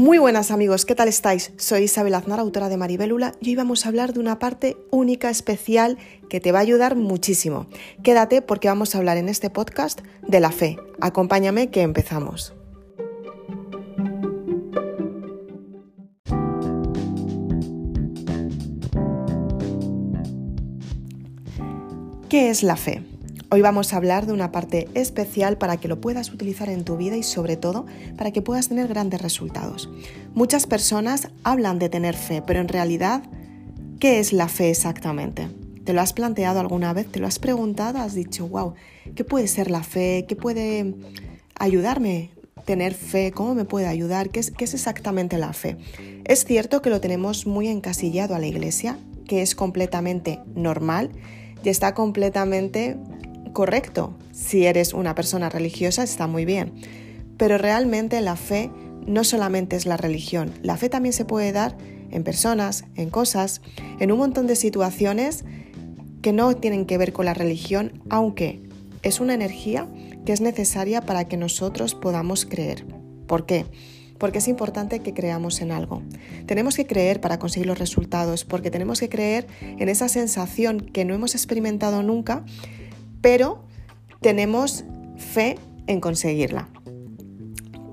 Muy buenas amigos, ¿qué tal estáis? Soy Isabel Aznar, autora de Maribélula, y hoy vamos a hablar de una parte única, especial, que te va a ayudar muchísimo. Quédate porque vamos a hablar en este podcast de la fe. Acompáñame que empezamos. ¿Qué es la fe? Hoy vamos a hablar de una parte especial para que lo puedas utilizar en tu vida y sobre todo para que puedas tener grandes resultados. Muchas personas hablan de tener fe, pero en realidad, ¿qué es la fe exactamente? ¿Te lo has planteado alguna vez? ¿Te lo has preguntado? ¿Has dicho, wow, ¿qué puede ser la fe? ¿Qué puede ayudarme tener fe? ¿Cómo me puede ayudar? ¿Qué es, qué es exactamente la fe? Es cierto que lo tenemos muy encasillado a la iglesia, que es completamente normal y está completamente correcto. Si eres una persona religiosa está muy bien. Pero realmente la fe no solamente es la religión. La fe también se puede dar en personas, en cosas, en un montón de situaciones que no tienen que ver con la religión, aunque es una energía que es necesaria para que nosotros podamos creer. ¿Por qué? Porque es importante que creamos en algo. Tenemos que creer para conseguir los resultados, porque tenemos que creer en esa sensación que no hemos experimentado nunca pero tenemos fe en conseguirla.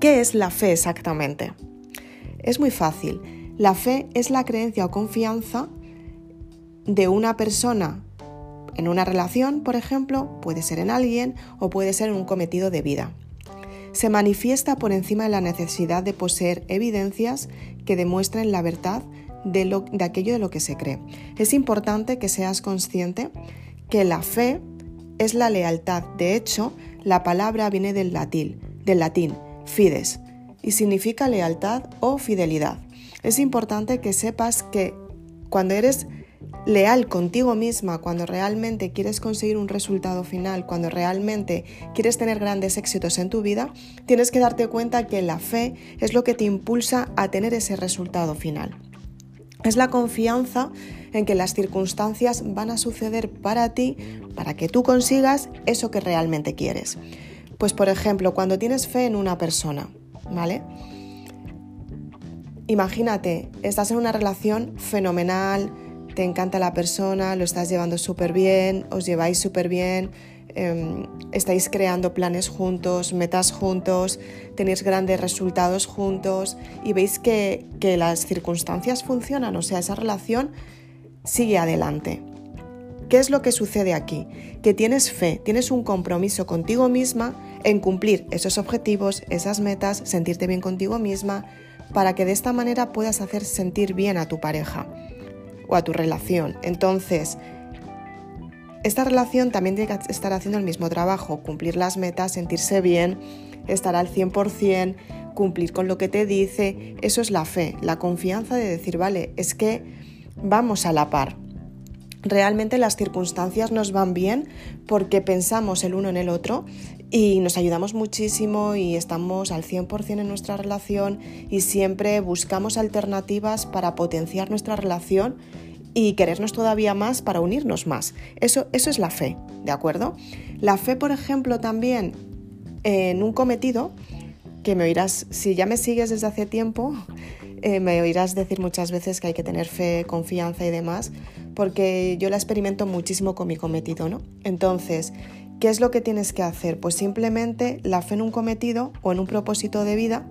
¿Qué es la fe exactamente? Es muy fácil. La fe es la creencia o confianza de una persona en una relación, por ejemplo, puede ser en alguien o puede ser en un cometido de vida. Se manifiesta por encima de la necesidad de poseer evidencias que demuestren la verdad de, de aquello de lo que se cree. Es importante que seas consciente que la fe es la lealtad. De hecho, la palabra viene del latín, del latín fides y significa lealtad o fidelidad. Es importante que sepas que cuando eres leal contigo misma, cuando realmente quieres conseguir un resultado final, cuando realmente quieres tener grandes éxitos en tu vida, tienes que darte cuenta que la fe es lo que te impulsa a tener ese resultado final. Es la confianza en que las circunstancias van a suceder para ti, para que tú consigas eso que realmente quieres. Pues por ejemplo, cuando tienes fe en una persona, ¿vale? Imagínate, estás en una relación fenomenal, te encanta la persona, lo estás llevando súper bien, os lleváis súper bien, Em, estáis creando planes juntos, metas juntos, tenéis grandes resultados juntos y veis que, que las circunstancias funcionan, o sea, esa relación sigue adelante. ¿Qué es lo que sucede aquí? Que tienes fe, tienes un compromiso contigo misma en cumplir esos objetivos, esas metas, sentirte bien contigo misma, para que de esta manera puedas hacer sentir bien a tu pareja o a tu relación. Entonces, esta relación también tiene que estar haciendo el mismo trabajo, cumplir las metas, sentirse bien, estar al 100%, cumplir con lo que te dice. Eso es la fe, la confianza de decir, vale, es que vamos a la par. Realmente las circunstancias nos van bien porque pensamos el uno en el otro y nos ayudamos muchísimo y estamos al 100% en nuestra relación y siempre buscamos alternativas para potenciar nuestra relación y querernos todavía más para unirnos más. Eso, eso es la fe, ¿de acuerdo? La fe, por ejemplo, también en un cometido, que me oirás, si ya me sigues desde hace tiempo, eh, me oirás decir muchas veces que hay que tener fe, confianza y demás, porque yo la experimento muchísimo con mi cometido, ¿no? Entonces, ¿qué es lo que tienes que hacer? Pues simplemente la fe en un cometido o en un propósito de vida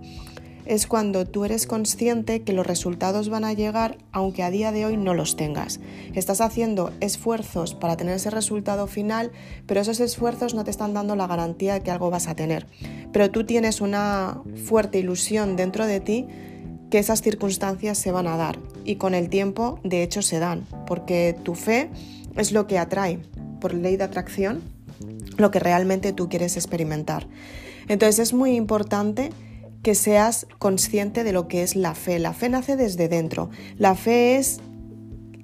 es cuando tú eres consciente que los resultados van a llegar aunque a día de hoy no los tengas. Estás haciendo esfuerzos para tener ese resultado final, pero esos esfuerzos no te están dando la garantía de que algo vas a tener. Pero tú tienes una fuerte ilusión dentro de ti que esas circunstancias se van a dar y con el tiempo de hecho se dan, porque tu fe es lo que atrae por ley de atracción lo que realmente tú quieres experimentar. Entonces es muy importante que seas consciente de lo que es la fe. La fe nace desde dentro. La fe es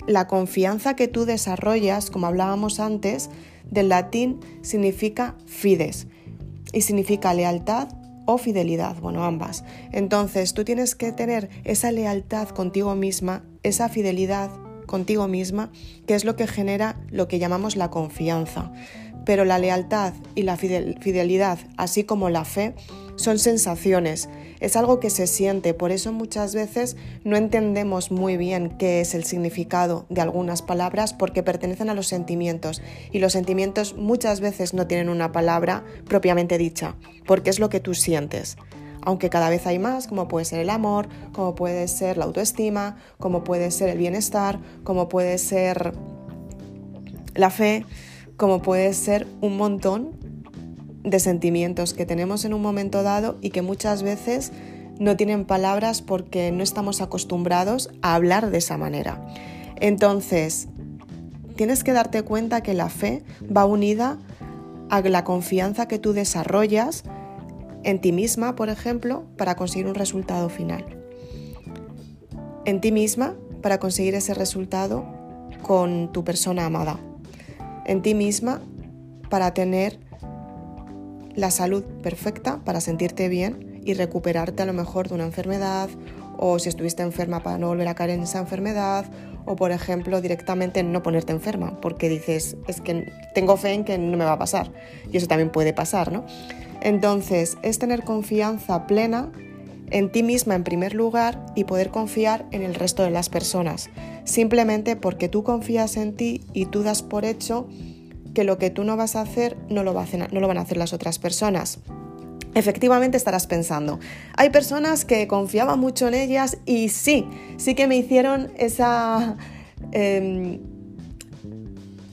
la confianza que tú desarrollas, como hablábamos antes, del latín significa fides y significa lealtad o fidelidad, bueno, ambas. Entonces, tú tienes que tener esa lealtad contigo misma, esa fidelidad contigo misma, que es lo que genera lo que llamamos la confianza. pero la lealtad y la fidelidad, así como la fe, son sensaciones, es algo que se siente, por eso muchas veces no entendemos muy bien qué es el significado de algunas palabras porque pertenecen a los sentimientos. Y los sentimientos muchas veces no tienen una palabra propiamente dicha, porque es lo que tú sientes. Aunque cada vez hay más, como puede ser el amor, como puede ser la autoestima, como puede ser el bienestar, como puede ser la fe, como puede ser un montón de sentimientos que tenemos en un momento dado y que muchas veces no tienen palabras porque no estamos acostumbrados a hablar de esa manera. Entonces, tienes que darte cuenta que la fe va unida a la confianza que tú desarrollas en ti misma, por ejemplo, para conseguir un resultado final. En ti misma para conseguir ese resultado con tu persona amada. En ti misma para tener la salud perfecta para sentirte bien y recuperarte a lo mejor de una enfermedad o si estuviste enferma para no volver a caer en esa enfermedad o por ejemplo directamente no ponerte enferma porque dices es que tengo fe en que no me va a pasar y eso también puede pasar, ¿no? Entonces es tener confianza plena en ti misma en primer lugar y poder confiar en el resto de las personas, simplemente porque tú confías en ti y tú das por hecho que lo que tú no vas a hacer no lo, no lo van a hacer las otras personas. Efectivamente estarás pensando, hay personas que confiaba mucho en ellas y sí, sí que me hicieron esa, em,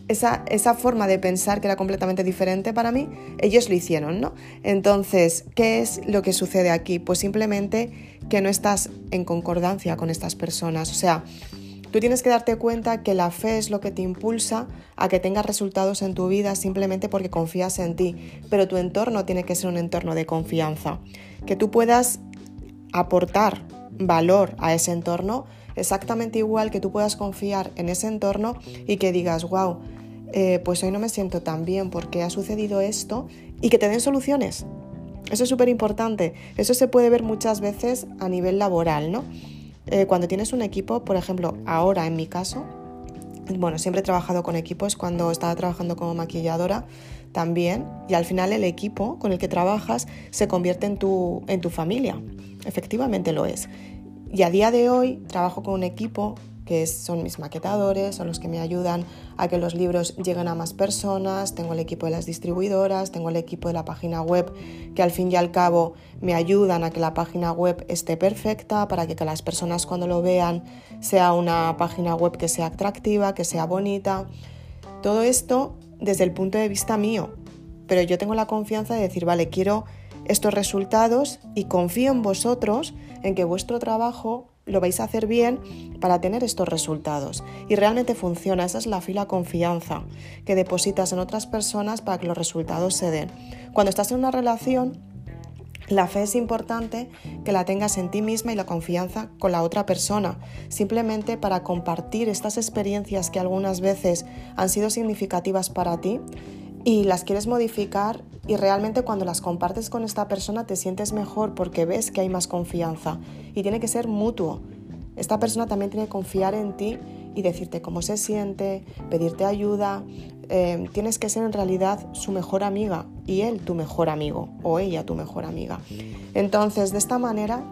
esa, esa, forma de pensar que era completamente diferente para mí, ellos lo hicieron, ¿no? Entonces, ¿qué es lo que sucede aquí? Pues simplemente que no estás en concordancia con estas personas, o sea, Tú tienes que darte cuenta que la fe es lo que te impulsa a que tengas resultados en tu vida simplemente porque confías en ti, pero tu entorno tiene que ser un entorno de confianza, que tú puedas aportar valor a ese entorno exactamente igual que tú puedas confiar en ese entorno y que digas, wow, eh, pues hoy no me siento tan bien porque ha sucedido esto y que te den soluciones. Eso es súper importante. Eso se puede ver muchas veces a nivel laboral, ¿no? Eh, cuando tienes un equipo, por ejemplo, ahora en mi caso, bueno, siempre he trabajado con equipos cuando estaba trabajando como maquilladora también y al final el equipo con el que trabajas se convierte en tu, en tu familia. Efectivamente lo es. Y a día de hoy trabajo con un equipo que son mis maquetadores, son los que me ayudan a que los libros lleguen a más personas, tengo el equipo de las distribuidoras, tengo el equipo de la página web que al fin y al cabo me ayudan a que la página web esté perfecta para que, las personas cuando lo vean sea una página web que sea atractiva, que sea bonita. Todo esto desde el punto de vista mío, pero yo tengo la confianza de decir, vale, quiero estos resultados y confío en vosotros, en que vuestro trabajo lo vais a hacer bien para tener estos resultados. Y realmente funciona, esa es la fila confianza que depositas en otras personas para que los resultados se den. Cuando estás en una relación, la fe es importante que la tengas en ti misma y la confianza con la otra persona, simplemente para compartir estas experiencias que algunas veces han sido significativas para ti y las quieres modificar y realmente cuando las compartes con esta persona te sientes mejor porque ves que hay más confianza y tiene que ser mutuo. Esta persona también tiene que confiar en ti y decirte cómo se siente, pedirte ayuda. Eh, tienes que ser en realidad su mejor amiga y él tu mejor amigo o ella tu mejor amiga. Entonces, de esta manera,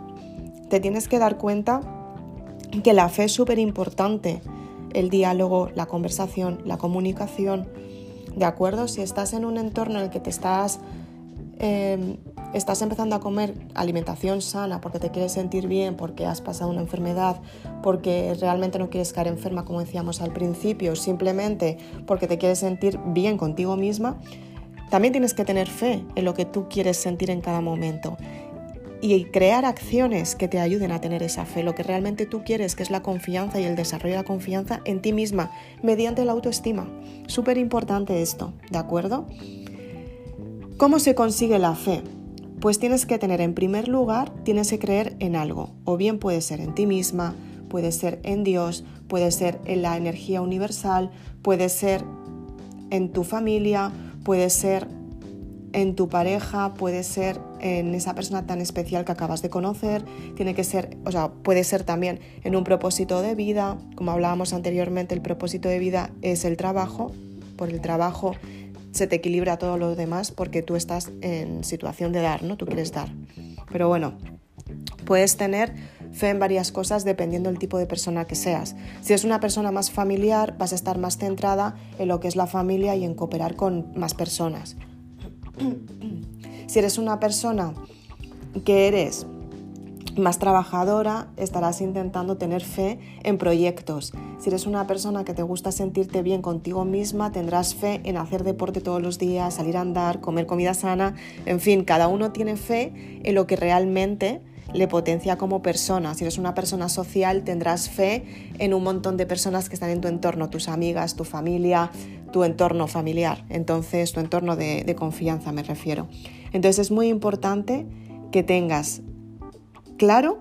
te tienes que dar cuenta que la fe es súper importante. El diálogo, la conversación, la comunicación ¿de acuerdo? Si estás en un entorno en el que te estás, em, estás empezando a comer alimentación sana porque te quieres sentir bien, porque has pasado una enfermedad, porque realmente no quieres caer enferma, como decíamos al principio, simplemente porque te quieres sentir bien contigo misma, también tienes que tener fe en lo que tú quieres sentir en cada momento y crear acciones que te ayuden a tener esa fe, lo que realmente tú quieres, que es la confianza y el desarrollo de la confianza en ti misma, mediante la autoestima. Súper importante esto, ¿de acuerdo? ¿Cómo se consigue la fe? Pues tienes que tener en primer lugar, tienes que creer en algo, o bien puede ser en ti misma, puede ser en Dios, puede ser en la energía universal, puede ser en tu familia, puede ser en tu pareja, puede ser en esa persona tan especial que acabas de conocer, tiene que ser, o sea, puede ser también en un propósito de vida, como hablábamos anteriormente, el propósito de vida es el trabajo, por el trabajo se te equilibra todo lo demás porque tú estás en situación de dar, ¿no? Tú quieres dar. Pero bueno, puedes tener fe en varias cosas dependiendo del tipo de persona que seas. Si es una persona más familiar, vas a estar más centrada en lo que es la familia y en cooperar con más personas. Si eres una persona que eres más trabajadora, estarás intentando tener fe en proyectos. Si eres una persona que te gusta sentirte bien contigo misma, tendrás fe en hacer deporte todos los días, salir a andar, comer comida sana, en fin, cada uno tiene fe en lo que realmente le potencia como persona. Si eres una persona social, tendrás fe en un montón de personas que están en tu entorno, tus amigas, tu familia, tu entorno familiar. Entonces, tu entorno de, confianza me refiero. Entonces, es muy importante que tengas claro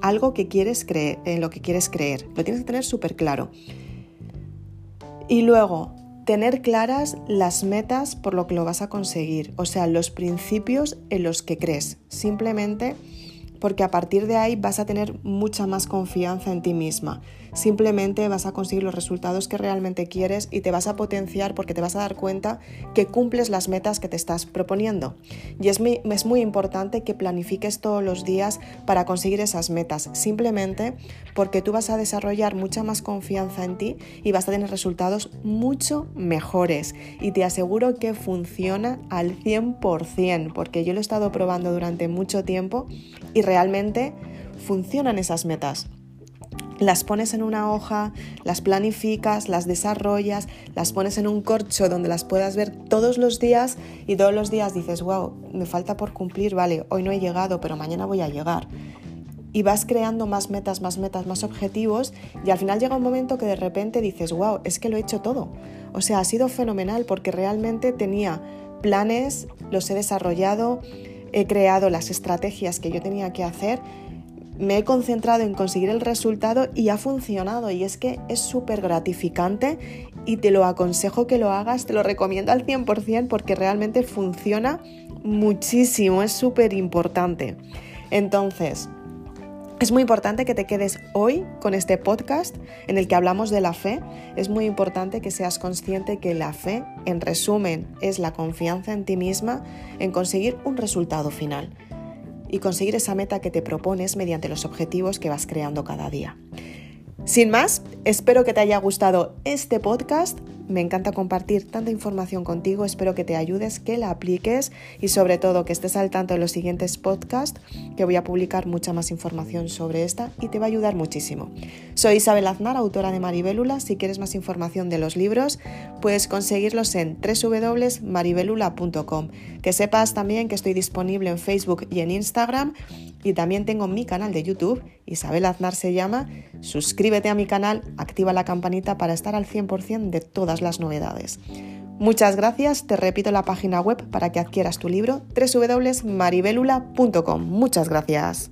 algo que quieres creer, en lo que quieres creer. Lo tienes que tener súper claro. Y luego, tener claras las metas por lo que lo vas a conseguir, o sea, los principios en los que crees. Simplemente porque a partir de ahí vas a tener mucha más confianza en ti misma. Simplemente vas a conseguir los resultados que realmente quieres y te vas a potenciar porque te vas a dar cuenta que cumples las metas que te estás proponiendo. Y es muy, es muy importante que planifiques todos los días para conseguir esas metas, simplemente porque tú vas a desarrollar mucha más confianza en ti y vas a tener resultados mucho mejores. Y te aseguro que funciona al 100%, porque yo lo he estado probando durante mucho tiempo y realmente funcionan esas metas. Las pones en una hoja, las planificas, las desarrollas, las pones en un corcho donde las puedas ver todos los días y todos los días dices, wow, me falta por cumplir, vale, hoy no he llegado, pero mañana voy a llegar. Y vas creando más metas, más metas, más objetivos y al final llega un momento que de repente dices, wow, es que lo he hecho todo. O sea, ha sido fenomenal porque realmente tenía planes, los he desarrollado, he creado las estrategias que yo tenía que hacer, me he concentrado en conseguir el resultado y ha funcionado. Y es que es súper gratificante y te lo aconsejo que lo hagas, te lo recomiendo al 100% porque realmente funciona muchísimo, es súper importante. Entonces, es muy importante que te quedes hoy con este podcast en el que hablamos de la fe. Es muy importante que seas consciente que la fe, en resumen, es la confianza en ti misma en conseguir un resultado final y conseguir esa meta que te propones mediante los objetivos que vas creando cada día. Sin más, espero que te haya gustado este podcast. Me encanta compartir tanta información contigo, espero que te ayudes, que la apliques y sobre todo que estés al tanto de los siguientes podcasts, que voy a publicar mucha más información sobre esta y te va a ayudar muchísimo. Soy Isabel Aznar, autora de Maribélula. Si quieres más información de los libros, puedes conseguirlos en www.maribelula.com. Que sepas también que estoy disponible en Facebook y en Instagram y también tengo mi canal de YouTube, Isabel Aznar se llama. Suscríbete a mi canal, activa la campanita para estar al 100% de todas las novedades. Muchas gracias, te repito la página web para que adquieras tu libro www.maribelula.com. Muchas gracias.